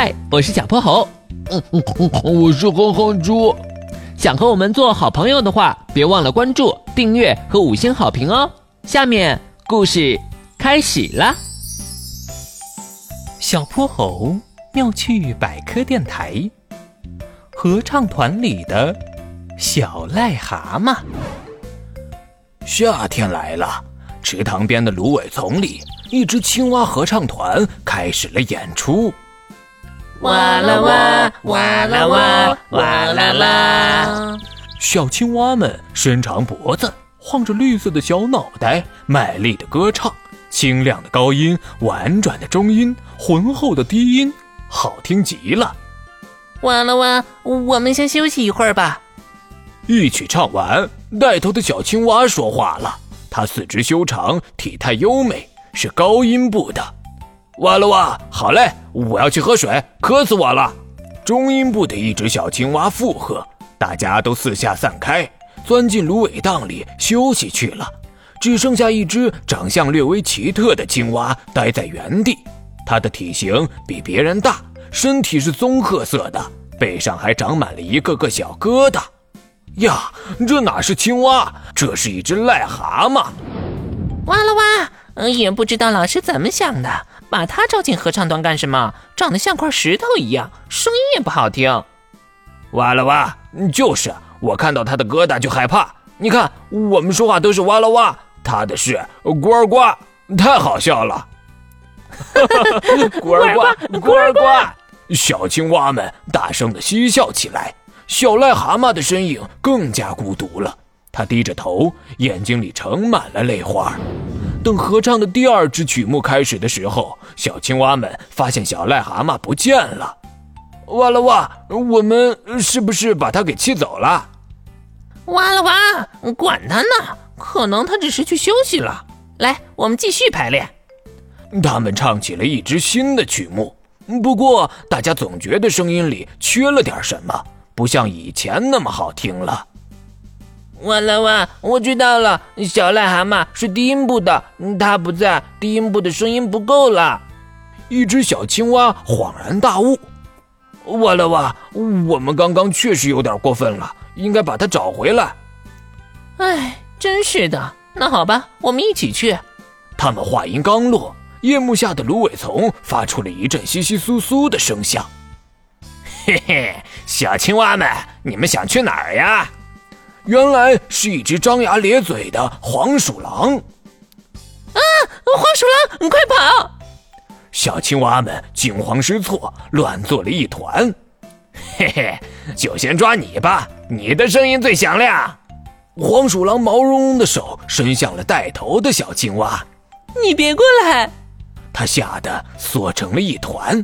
嗨，我是小泼猴。嗯嗯嗯，我是哼哼猪。想和我们做好朋友的话，别忘了关注、订阅和五星好评哦。下面故事开始了。小泼猴妙趣百科电台，合唱团里的小癞蛤蟆。夏天来了，池塘边的芦苇丛里，一支青蛙合唱团开始了演出。哇啦哇，哇啦哇，哇啦啦！小青蛙们伸长脖子，晃着绿色的小脑袋，卖力的歌唱。清亮的高音，婉转的中音，浑厚的低音，好听极了。哇啦哇，我们先休息一会儿吧。一曲唱完，带头的小青蛙说话了。它四肢修长，体态优美，是高音部的。哇啦哇，好嘞，我要去喝水，渴死我了。中音部的一只小青蛙附和，大家都四下散开，钻进芦苇荡里休息去了。只剩下一只长相略微奇特的青蛙待在原地，它的体型比别人大，身体是棕褐色的，背上还长满了一个个小疙瘩。呀，这哪是青蛙，这是一只癞蛤蟆。哇啦哇，嗯也不知道老师怎么想的。把他招进合唱团干什么？长得像块石头一样，声音也不好听。哇啦哇，就是我看到他的疙瘩就害怕。你看，我们说话都是哇啦哇，他的是呱儿呱，太好笑了。呱儿呱，呱儿呱，小青蛙们大声的嬉笑起来。小癞蛤蟆的身影更加孤独了，他低着头，眼睛里盛满了泪花。等合唱的第二支曲目开始的时候，小青蛙们发现小癞蛤蟆不见了。哇啦哇，我们是不是把它给气走了？哇啦哇，管他呢，可能他只是去休息了。来，我们继续排练。他们唱起了一支新的曲目，不过大家总觉得声音里缺了点什么，不像以前那么好听了。哇啦哇！我知道了，小癞蛤蟆是低音部的，它不在，低音部的声音不够了。一只小青蛙恍然大悟：哇啦哇！我们刚刚确实有点过分了，应该把它找回来。哎，真是的。那好吧，我们一起去。他们话音刚落，夜幕下的芦苇丛发出了一阵窸窸窣窣的声响。嘿嘿，小青蛙们，你们想去哪儿呀？原来是一只张牙咧嘴的黄鼠狼！啊，黄鼠狼，你快跑！小青蛙们惊慌失措，乱作了一团。嘿嘿，就先抓你吧，你的声音最响亮。黄鼠狼毛茸茸的手伸向了带头的小青蛙，你别过来！他吓得缩成了一团。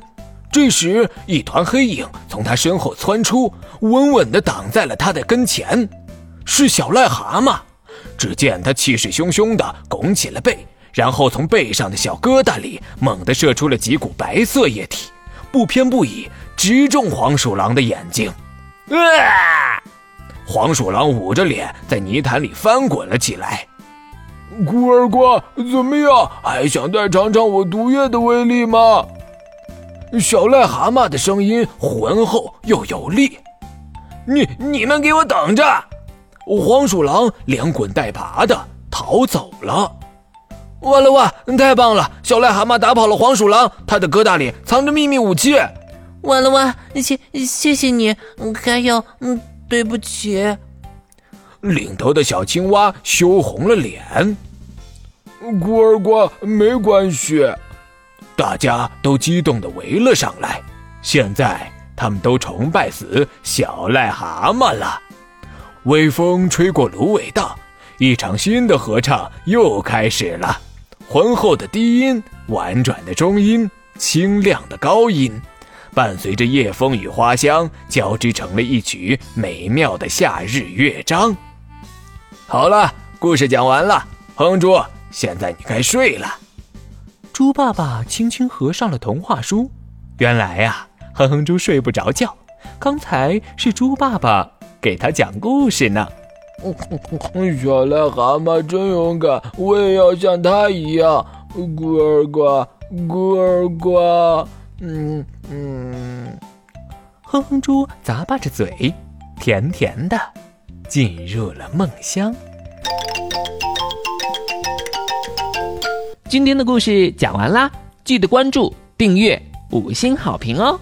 这时，一团黑影从他身后窜出，稳稳地挡在了他的跟前。是小癞蛤蟆，只见他气势汹汹地拱起了背，然后从背上的小疙瘩里猛地射出了几股白色液体，不偏不倚，直中黄鼠狼的眼睛。啊！黄鼠狼捂着脸在泥潭里翻滚了起来。孤儿瓜，怎么样？还想再尝尝我毒液的威力吗？小癞蛤蟆的声音浑厚又有力。你你们给我等着！黄鼠狼连滚带爬的逃走了。哇啦哇！太棒了！小癞蛤蟆打跑了黄鼠狼，它的疙瘩里藏着秘密武器。哇啦哇！谢谢谢你，还有，嗯，对不起。领头的小青蛙羞红了脸。咕儿呱，没关系。大家都激动地围了上来。现在他们都崇拜死小癞蛤蟆了。微风吹过芦苇荡，一场新的合唱又开始了。浑厚的低音，婉转的中音，清亮的高音，伴随着夜风与花香，交织成了一曲美妙的夏日乐章。好了，故事讲完了，哼猪，现在你该睡了。猪爸爸轻轻合上了童话书。原来呀，哼哼猪睡不着觉，刚才是猪爸爸。给他讲故事呢。小癞蛤蟆真勇敢，我也要像他一样。咕儿呱，咕儿呱。嗯嗯。哼哼猪咂巴着嘴，甜甜的进入了梦乡。今天的故事讲完啦，记得关注、订阅、五星好评哦！